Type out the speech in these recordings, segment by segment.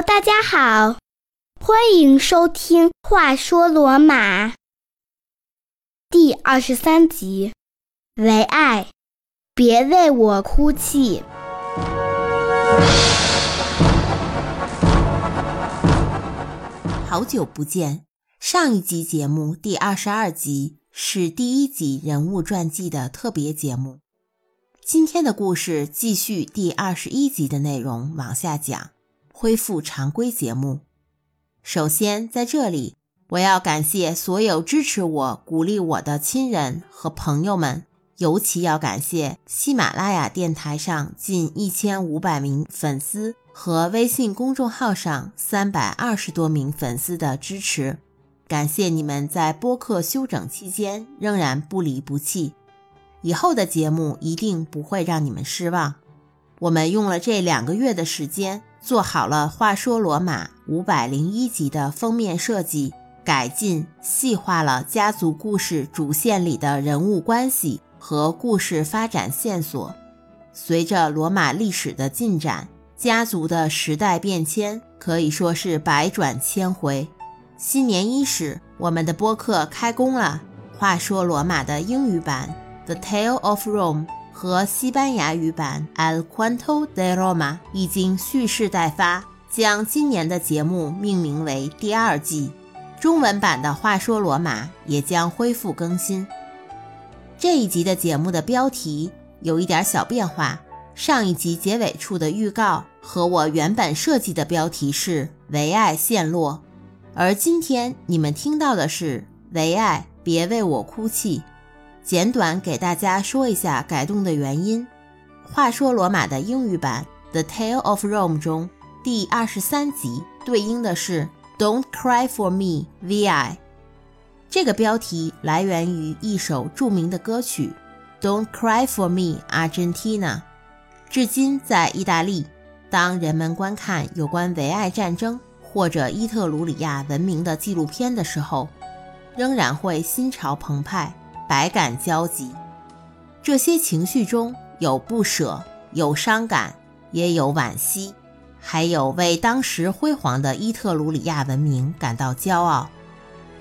大家好，欢迎收听《话说罗马》第二十三集。唯爱，别为我哭泣。好久不见，上一集节目第二十二集是第一集人物传记的特别节目。今天的故事继续第二十一集的内容往下讲，恢复常规节目。首先，在这里我要感谢所有支持我、鼓励我的亲人和朋友们，尤其要感谢喜马拉雅电台上近一千五百名粉丝和微信公众号上三百二十多名粉丝的支持。感谢你们在播客休整期间仍然不离不弃。以后的节目一定不会让你们失望。我们用了这两个月的时间，做好了《话说罗马》五百零一集的封面设计，改进细化了家族故事主线里的人物关系和故事发展线索。随着罗马历史的进展，家族的时代变迁可以说是百转千回。新年伊始，我们的播客开工了，《话说罗马》的英语版。The Tale of Rome 和西班牙语版 El Cuento de Roma 已经蓄势待发，将今年的节目命名为第二季。中文版的话说罗马也将恢复更新。这一集的节目的标题有一点小变化，上一集结尾处的预告和我原本设计的标题是“唯爱陷落”，而今天你们听到的是“唯爱别为我哭泣”。简短给大家说一下改动的原因。话说罗马的英语版《The Tale of Rome》中第二十三集对应的是 "Don't cry for me, Vi"。这个标题来源于一首著名的歌曲 "Don't cry for me, Argentina"。至今，在意大利，当人们观看有关维埃战争或者伊特鲁里亚文明的纪录片的时候，仍然会心潮澎湃。百感交集，这些情绪中有不舍，有伤感，也有惋惜，还有为当时辉煌的伊特鲁里亚文明感到骄傲。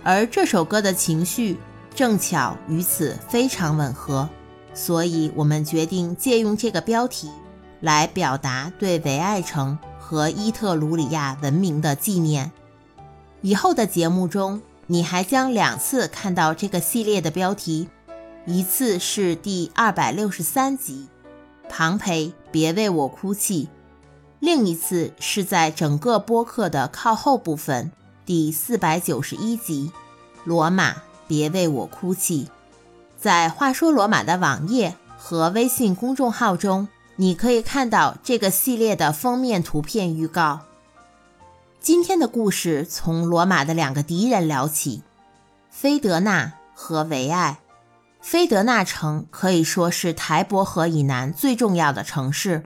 而这首歌的情绪正巧与此非常吻合，所以我们决定借用这个标题来表达对维爱城和伊特鲁里亚文明的纪念。以后的节目中。你还将两次看到这个系列的标题，一次是第二百六十三集《庞培别为我哭泣》，另一次是在整个播客的靠后部分第四百九十一集《罗马别为我哭泣》。在话说罗马的网页和微信公众号中，你可以看到这个系列的封面图片预告。今天的故事从罗马的两个敌人聊起，菲德纳和维埃。菲德纳城可以说是台伯河以南最重要的城市，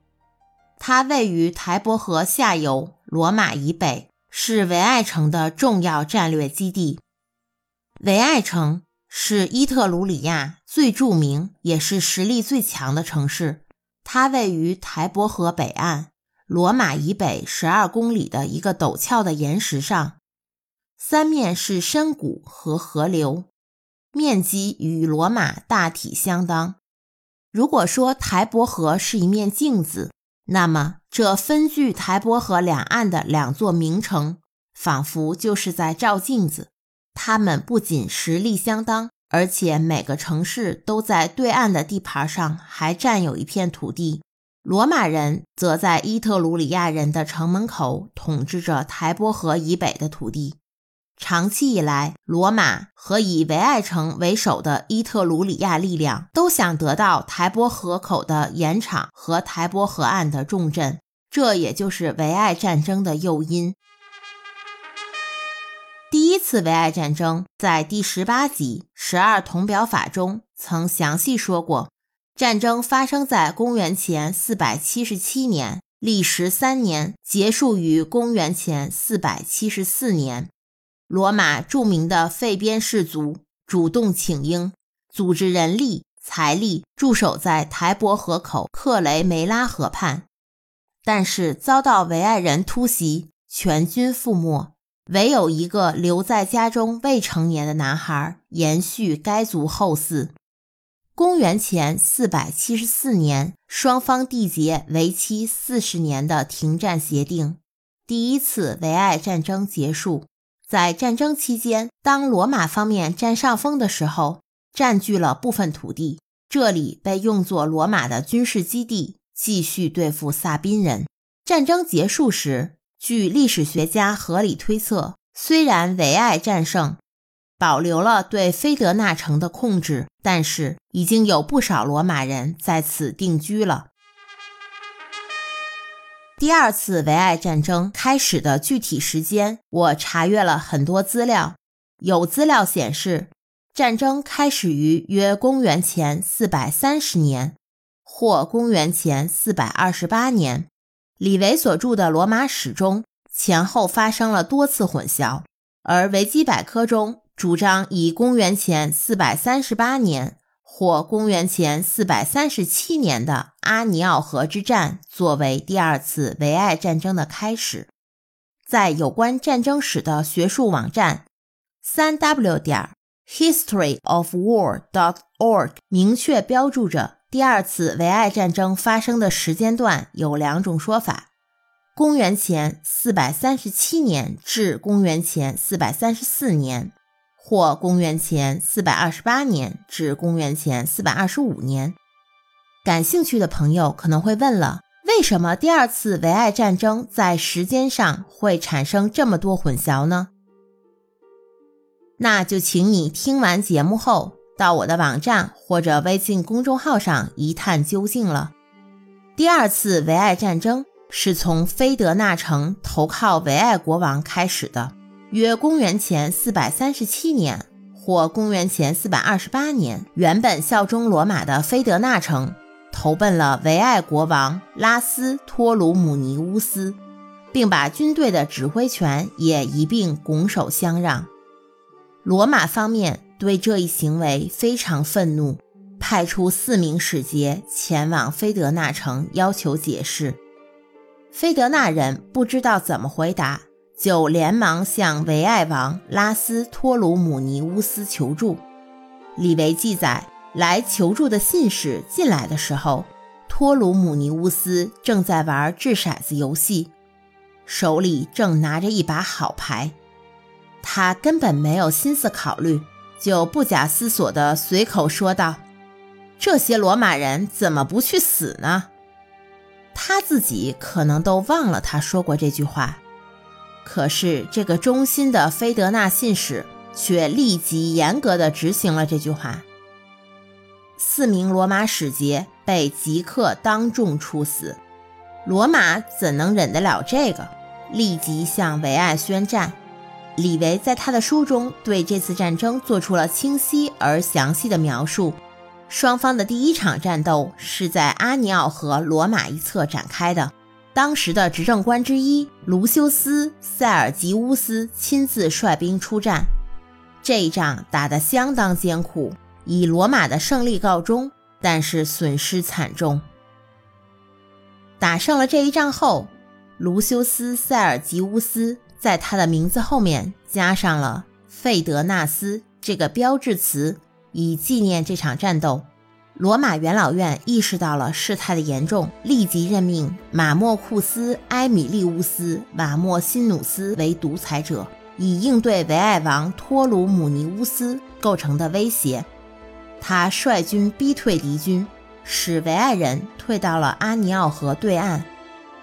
它位于台伯河下游，罗马以北，是维埃城的重要战略基地。维埃城是伊特鲁里亚最著名也是实力最强的城市，它位于台伯河北岸。罗马以北十二公里的一个陡峭的岩石上，三面是深谷和河流，面积与罗马大体相当。如果说台伯河是一面镜子，那么这分距台伯河两岸的两座名城，仿佛就是在照镜子。它们不仅实力相当，而且每个城市都在对岸的地盘上还占有一片土地。罗马人则在伊特鲁里亚人的城门口统治着台伯河以北的土地。长期以来，罗马和以维埃城为首的伊特鲁里亚力量都想得到台伯河口的盐场和台伯河岸的重镇，这也就是维埃战争的诱因。第一次维埃战争在第十八集《十二铜表法》中曾详细说过。战争发生在公元前四百七十七年，历时三年，结束于公元前四百七十四年。罗马著名的费边氏族主动请缨，组织人力财力驻守在台伯河口克雷梅拉河畔，但是遭到维埃人突袭，全军覆没，唯有一个留在家中未成年的男孩延续该族后嗣。公元前四百七十四年，双方缔结为期四十年的停战协定，第一次维埃战争结束。在战争期间，当罗马方面占上风的时候，占据了部分土地，这里被用作罗马的军事基地，继续对付萨宾人。战争结束时，据历史学家合理推测，虽然维埃战胜。保留了对菲德纳城的控制，但是已经有不少罗马人在此定居了。第二次维埃战争开始的具体时间，我查阅了很多资料，有资料显示，战争开始于约公元前四百三十年或公元前四百二十八年。李维所著的《罗马史》中前后发生了多次混淆，而维基百科中。主张以公元前四百三十八年或公元前四百三十七年的阿尼奥河之战作为第二次维埃战争的开始。在有关战争史的学术网站三 w 点 historyofwar.org 明确标注着，第二次维埃战争发生的时间段有两种说法：公元前四百三十七年至公元前四百三十四年。或公元前四百二十八年至公元前四百二十五年。感兴趣的朋友可能会问了：为什么第二次维埃战争在时间上会产生这么多混淆呢？那就请你听完节目后，到我的网站或者微信公众号上一探究竟了。第二次维埃战争是从菲德纳城投靠维埃国王开始的。约公元前四百三十七年或公元前四百二十八年，原本效忠罗马的菲德纳城投奔了维埃国王拉斯托鲁姆尼乌斯，并把军队的指挥权也一并拱手相让。罗马方面对这一行为非常愤怒，派出四名使节前往菲德纳城要求解释。菲德纳人不知道怎么回答。就连忙向维埃王拉斯托鲁姆尼乌斯求助。李维记载，来求助的信使进来的时候，托鲁姆尼乌斯正在玩掷骰子游戏，手里正拿着一把好牌。他根本没有心思考虑，就不假思索地随口说道：“这些罗马人怎么不去死呢？”他自己可能都忘了他说过这句话。可是，这个忠心的菲德纳信使却立即严格的执行了这句话。四名罗马使节被即刻当众处死。罗马怎能忍得了这个？立即向维埃宣战。李维在他的书中对这次战争做出了清晰而详细的描述。双方的第一场战斗是在阿尼奥河罗马一侧展开的。当时的执政官之一卢修斯·塞尔吉乌斯亲自率兵出战，这一仗打得相当艰苦，以罗马的胜利告终，但是损失惨重。打胜了这一仗后，卢修斯·塞尔吉乌斯在他的名字后面加上了“费德纳斯”这个标志词，以纪念这场战斗。罗马元老院意识到了事态的严重，立即任命马莫库斯·埃米利乌斯·瓦莫辛努斯为独裁者，以应对维埃王托鲁姆尼乌斯构成的威胁。他率军逼退敌军，使维埃人退到了阿尼奥河对岸。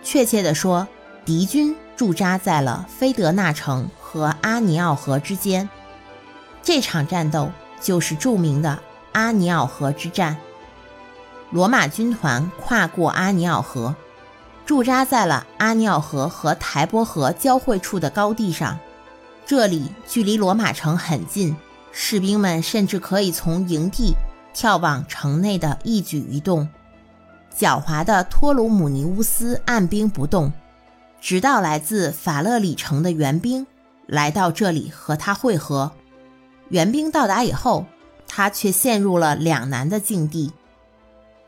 确切地说，敌军驻扎在了菲德纳城和阿尼奥河之间。这场战斗就是著名的。阿尼奥河之战，罗马军团跨过阿尼奥河，驻扎在了阿尼奥河和台伯河交汇处的高地上。这里距离罗马城很近，士兵们甚至可以从营地眺望城内的一举一动。狡猾的托鲁姆尼乌斯按兵不动，直到来自法勒里城的援兵来到这里和他会合。援兵到达以后。他却陷入了两难的境地，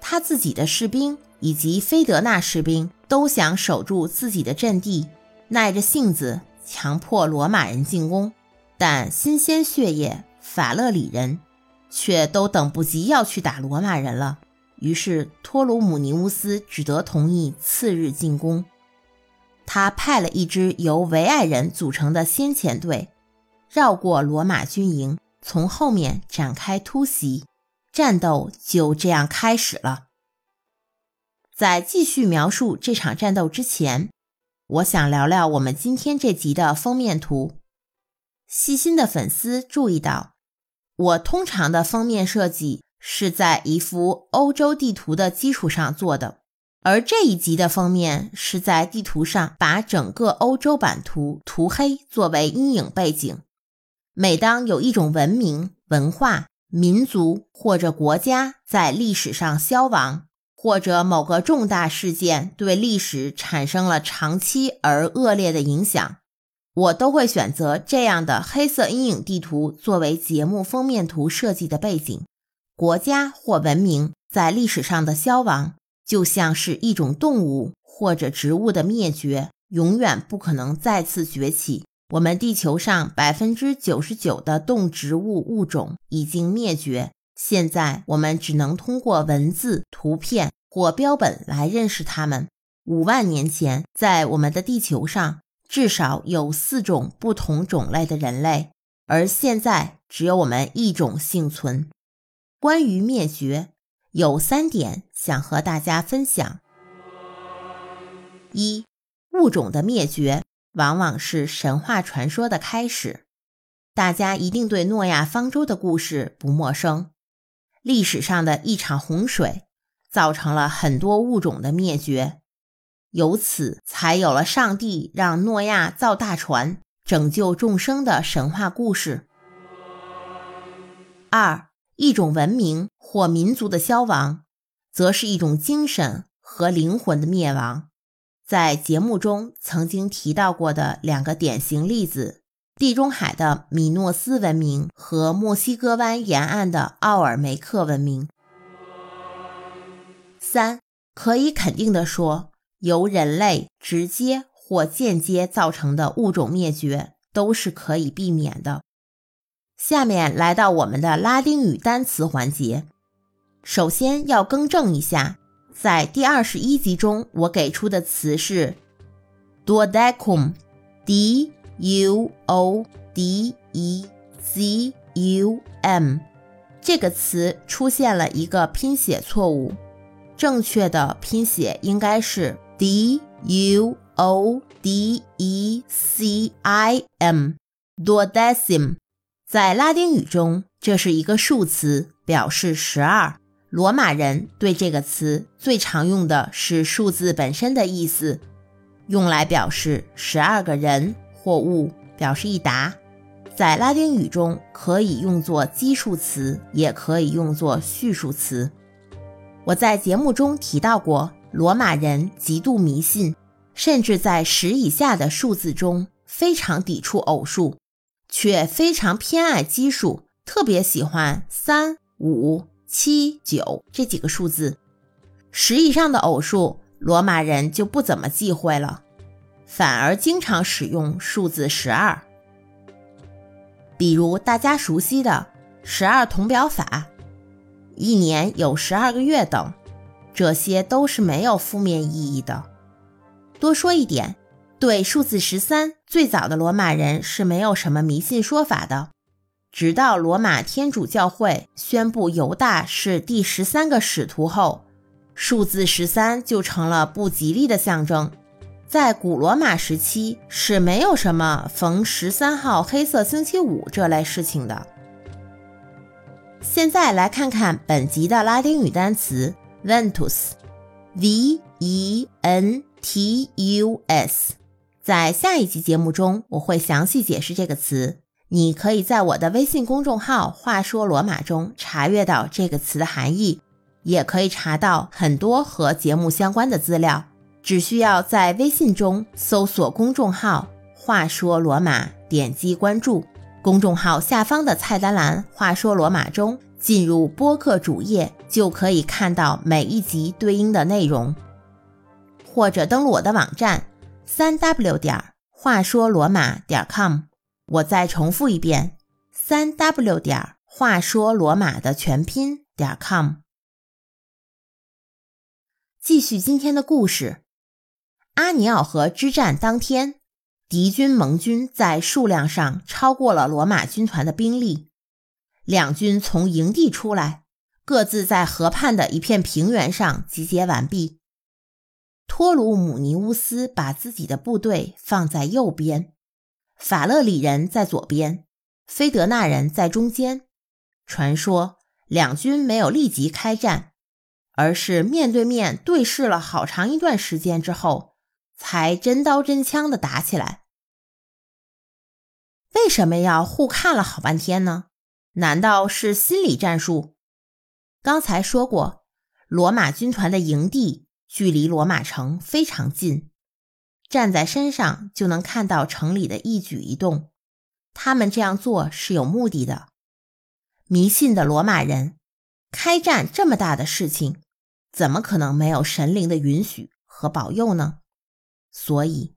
他自己的士兵以及菲德纳士兵都想守住自己的阵地，耐着性子强迫罗马人进攻，但新鲜血液法勒里人却都等不及要去打罗马人了。于是托鲁姆尼乌斯只得同意次日进攻。他派了一支由维埃人组成的先遣队，绕过罗马军营，从后面展开突袭。战斗就这样开始了。在继续描述这场战斗之前，我想聊聊我们今天这集的封面图。细心的粉丝注意到，我通常的封面设计是在一幅欧洲地图的基础上做的，而这一集的封面是在地图上把整个欧洲版图涂黑作为阴影背景。每当有一种文明文化，民族或者国家在历史上消亡，或者某个重大事件对历史产生了长期而恶劣的影响，我都会选择这样的黑色阴影地图作为节目封面图设计的背景。国家或文明在历史上的消亡，就像是一种动物或者植物的灭绝，永远不可能再次崛起。我们地球上百分之九十九的动植物物种已经灭绝，现在我们只能通过文字、图片或标本来认识它们。五万年前，在我们的地球上至少有四种不同种类的人类，而现在只有我们一种幸存。关于灭绝，有三点想和大家分享：一、物种的灭绝。往往是神话传说的开始。大家一定对诺亚方舟的故事不陌生。历史上的一场洪水，造成了很多物种的灭绝，由此才有了上帝让诺亚造大船拯救众生的神话故事。二，一种文明或民族的消亡，则是一种精神和灵魂的灭亡。在节目中曾经提到过的两个典型例子：地中海的米诺斯文明和墨西哥湾沿岸的奥尔梅克文明。三，可以肯定地说，由人类直接或间接造成的物种灭绝都是可以避免的。下面来到我们的拉丁语单词环节，首先要更正一下。在第二十一集中，我给出的词是 duodecum，d u o d e c u m，这个词出现了一个拼写错误，正确的拼写应该是 d u o d e c i m，duodecim。在拉丁语中，这是一个数词，表示十二。罗马人对这个词最常用的是数字本身的意思，用来表示十二个人或物，表示一沓。在拉丁语中，可以用作基数词，也可以用作序数词。我在节目中提到过，罗马人极度迷信，甚至在十以下的数字中非常抵触偶数，却非常偏爱奇数，特别喜欢三五。七九这几个数字，十以上的偶数，罗马人就不怎么忌讳了，反而经常使用数字十二。比如大家熟悉的十二铜表法，一年有十二个月等，这些都是没有负面意义的。多说一点，对数字十三，最早的罗马人是没有什么迷信说法的。直到罗马天主教会宣布犹大是第十三个使徒后，数字十三就成了不吉利的象征。在古罗马时期是没有什么逢十三号黑色星期五这类事情的。现在来看看本集的拉丁语单词 Ventus，V E N T U S。在下一集节目中，我会详细解释这个词。你可以在我的微信公众号“话说罗马”中查阅到这个词的含义，也可以查到很多和节目相关的资料。只需要在微信中搜索公众号“话说罗马”，点击关注。公众号下方的菜单栏“话说罗马”中，进入播客主页就可以看到每一集对应的内容，或者登录我的网站：三 w 点儿话说罗马点 com。我再重复一遍：三 w 点话说罗马的全拼点 com。继续今天的故事。阿尼奥河之战当天，敌军盟军在数量上超过了罗马军团的兵力。两军从营地出来，各自在河畔的一片平原上集结完毕。托鲁姆尼乌斯把自己的部队放在右边，法勒里人在左边，菲德纳人在中间。传说两军没有立即开战，而是面对面对视了好长一段时间之后，才真刀真枪的打起来。为什么要互看了好半天呢？难道是心理战术？刚才说过，罗马军团的营地距离罗马城非常近，站在山上就能看到城里的一举一动。他们这样做是有目的的。迷信的罗马人，开战这么大的事情，怎么可能没有神灵的允许和保佑呢？所以，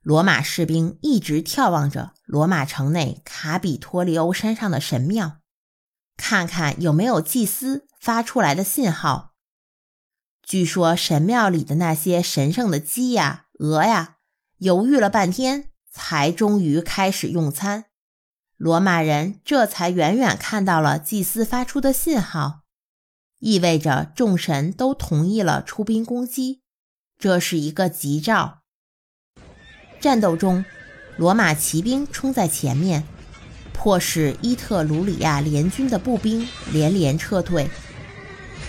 罗马士兵一直眺望着罗马城内卡比托利欧山上的神庙。看看有没有祭司发出来的信号。据说神庙里的那些神圣的鸡呀、鹅呀，犹豫了半天，才终于开始用餐。罗马人这才远远看到了祭司发出的信号，意味着众神都同意了出兵攻击。这是一个吉兆。战斗中，罗马骑兵冲在前面。迫使伊特鲁里亚联军的步兵连连撤退，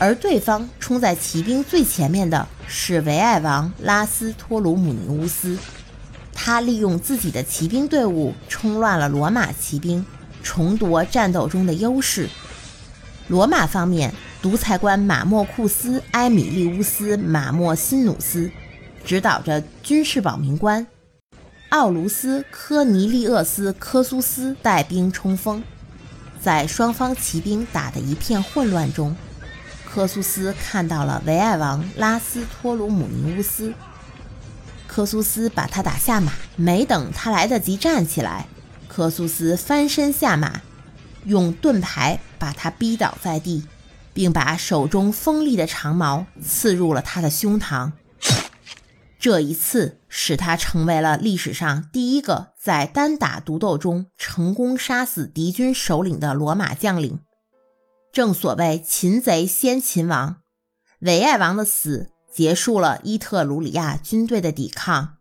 而对方冲在骑兵最前面的是维埃王拉斯托鲁姆尼乌斯。他利用自己的骑兵队伍冲乱了罗马骑兵，重夺战斗中的优势。罗马方面，独裁官马莫库斯·埃米利乌斯·马莫辛努斯指导着军事保民官。奥卢斯·科尼利厄斯·科苏斯带兵冲锋，在双方骑兵打得一片混乱中，科苏斯看到了维埃王拉斯托鲁姆尼乌斯。科苏斯把他打下马，没等他来得及站起来，科苏斯翻身下马，用盾牌把他逼倒在地，并把手中锋利的长矛刺入了他的胸膛。这一次使他成为了历史上第一个在单打独斗中成功杀死敌军首领的罗马将领。正所谓“擒贼先擒王”，维埃王的死结束了伊特鲁里亚军队的抵抗。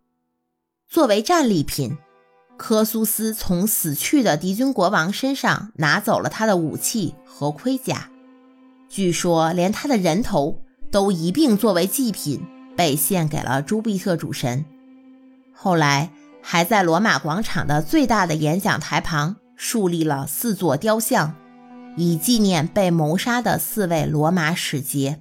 作为战利品，科苏斯从死去的敌军国王身上拿走了他的武器和盔甲，据说连他的人头都一并作为祭品。被献给了朱庇特主神，后来还在罗马广场的最大的演讲台旁树立了四座雕像，以纪念被谋杀的四位罗马使节。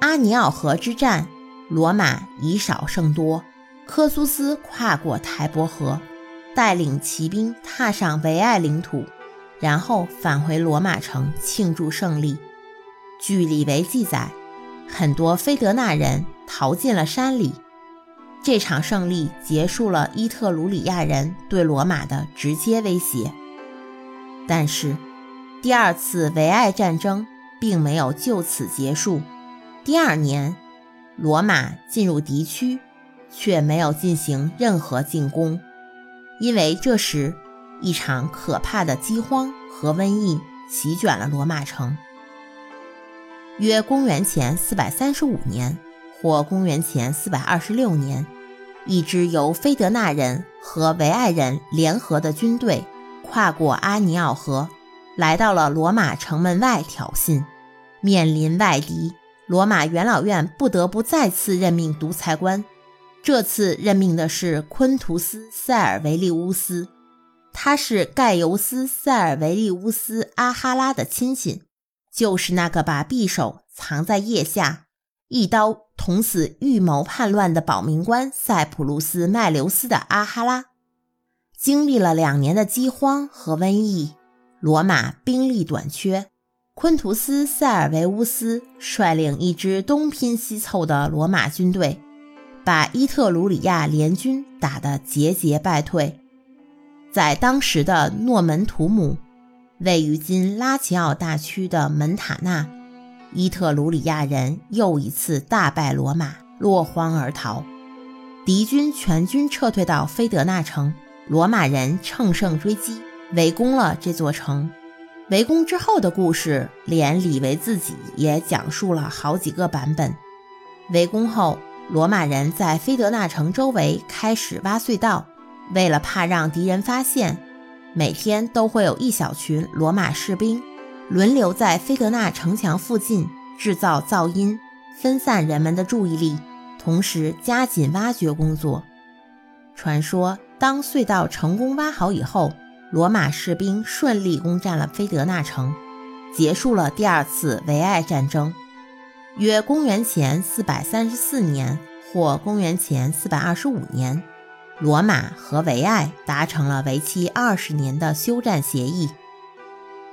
阿尼奥河之战，罗马以少胜多，科苏斯跨过台伯河，带领骑兵踏上维埃领土，然后返回罗马城庆祝胜利。据李维记载，很多菲德纳人。逃进了山里。这场胜利结束了伊特鲁里亚人对罗马的直接威胁。但是，第二次维埃战争并没有就此结束。第二年，罗马进入敌区，却没有进行任何进攻，因为这时一场可怕的饥荒和瘟疫席卷了罗马城。约公元前四百三十五年。或公元前四百二十六年，一支由菲德纳人和维埃人联合的军队跨过阿尼奥河，来到了罗马城门外挑衅。面临外敌，罗马元老院不得不再次任命独裁官。这次任命的是昆图斯·塞尔维利乌斯，他是盖尤斯·塞尔维利乌斯·阿哈拉的亲戚，就是那个把匕首藏在腋下。一刀捅死预谋叛乱的保民官塞浦路斯·麦留斯的阿哈拉，经历了两年的饥荒和瘟疫，罗马兵力短缺。昆图斯·塞尔维乌斯率领一支东拼西凑的罗马军队，把伊特鲁里亚联军打得节节败退。在当时的诺门图姆，位于今拉齐奥大区的门塔纳，伊特鲁里亚人又一次大败罗马，落荒而逃。敌军全军撤退到菲德纳城，罗马人乘胜追击，围攻了这座城。围攻之后的故事，连李维自己也讲述了好几个版本。围攻后，罗马人在菲德纳城周围开始挖隧道。为了怕让敌人发现，每天都会有一小群罗马士兵轮流在菲德纳城墙附近制造噪音，分散人们的注意力，同时加紧挖掘工作。传说，当隧道成功挖好以后，罗马士兵顺利攻占了菲德纳城，结束了第二次维埃战争。约公元前434年或公元前425年。罗马和维埃达成了为期二十年的休战协议。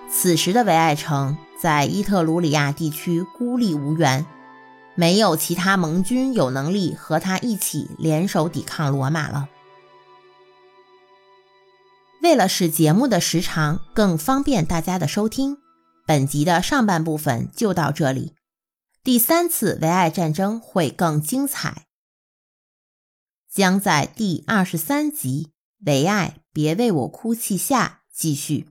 此时的维埃城在伊特鲁里亚地区孤立无援，没有其他盟军有能力和他一起联手抵抗罗马了。为了使节目的时长更方便大家的收听，本集的上半部分就到这里。第三次维爱战争会更精彩。将在第二十三集“唯爱别为我哭泣”下继续。